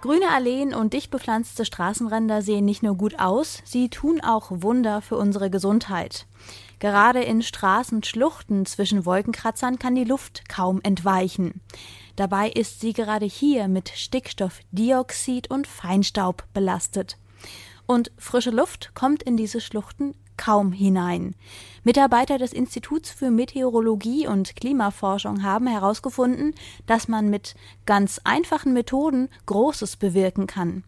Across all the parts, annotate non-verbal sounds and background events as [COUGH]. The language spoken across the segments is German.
Grüne Alleen und dicht bepflanzte Straßenränder sehen nicht nur gut aus, sie tun auch Wunder für unsere Gesundheit. Gerade in Straßenschluchten zwischen Wolkenkratzern kann die Luft kaum entweichen. Dabei ist sie gerade hier mit Stickstoffdioxid und Feinstaub belastet. Und frische Luft kommt in diese Schluchten kaum hinein. Mitarbeiter des Instituts für Meteorologie und Klimaforschung haben herausgefunden, dass man mit ganz einfachen Methoden Großes bewirken kann.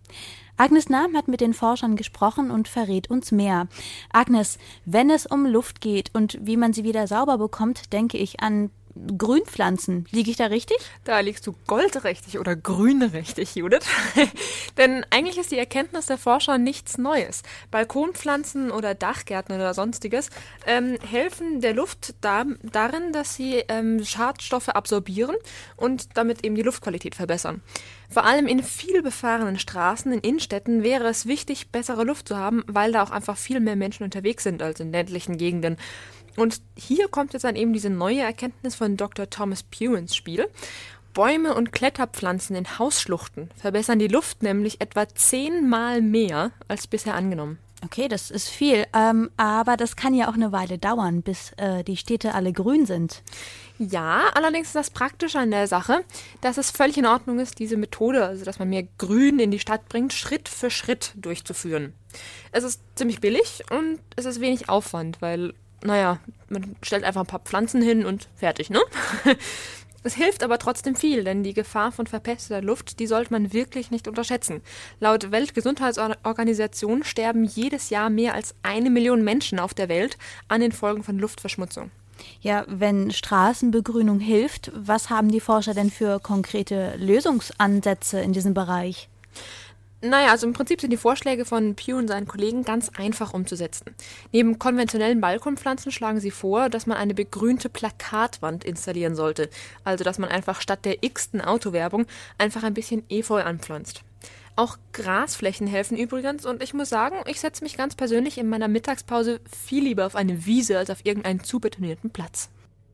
Agnes Nahm hat mit den Forschern gesprochen und verrät uns mehr. Agnes, wenn es um Luft geht und wie man sie wieder sauber bekommt, denke ich an Grünpflanzen. Liege ich da richtig? Da liegst du goldrichtig oder grünrichtig, Judith. [LAUGHS] Denn eigentlich ist die Erkenntnis der Forscher nichts Neues. Balkonpflanzen oder Dachgärten oder sonstiges ähm, helfen der Luft da, darin, dass sie ähm, Schadstoffe absorbieren und damit eben die Luftqualität verbessern. Vor allem in viel befahrenen Straßen, in Innenstädten wäre es wichtig, bessere Luft zu haben, weil da auch einfach viel mehr Menschen unterwegs sind als in ländlichen Gegenden. Und hier kommt jetzt dann eben diese neue Erkenntnis von Dr. Thomas Pugh ins Spiel. Bäume und Kletterpflanzen in Hausschluchten verbessern die Luft nämlich etwa zehnmal mehr als bisher angenommen. Okay, das ist viel, ähm, aber das kann ja auch eine Weile dauern, bis äh, die Städte alle grün sind. Ja, allerdings ist das Praktische an der Sache, dass es völlig in Ordnung ist, diese Methode, also dass man mehr Grün in die Stadt bringt, Schritt für Schritt durchzuführen. Es ist ziemlich billig und es ist wenig Aufwand, weil naja, man stellt einfach ein paar Pflanzen hin und fertig, ne? [LAUGHS] Es hilft aber trotzdem viel, denn die Gefahr von verpesteter Luft, die sollte man wirklich nicht unterschätzen. Laut Weltgesundheitsorganisation sterben jedes Jahr mehr als eine Million Menschen auf der Welt an den Folgen von Luftverschmutzung. Ja, wenn Straßenbegrünung hilft, was haben die Forscher denn für konkrete Lösungsansätze in diesem Bereich? Naja, also im Prinzip sind die Vorschläge von Pew und seinen Kollegen ganz einfach umzusetzen. Neben konventionellen Balkonpflanzen schlagen sie vor, dass man eine begrünte Plakatwand installieren sollte. Also, dass man einfach statt der x-ten Autowerbung einfach ein bisschen Efeu anpflanzt. Auch Grasflächen helfen übrigens und ich muss sagen, ich setze mich ganz persönlich in meiner Mittagspause viel lieber auf eine Wiese als auf irgendeinen zubetonierten Platz.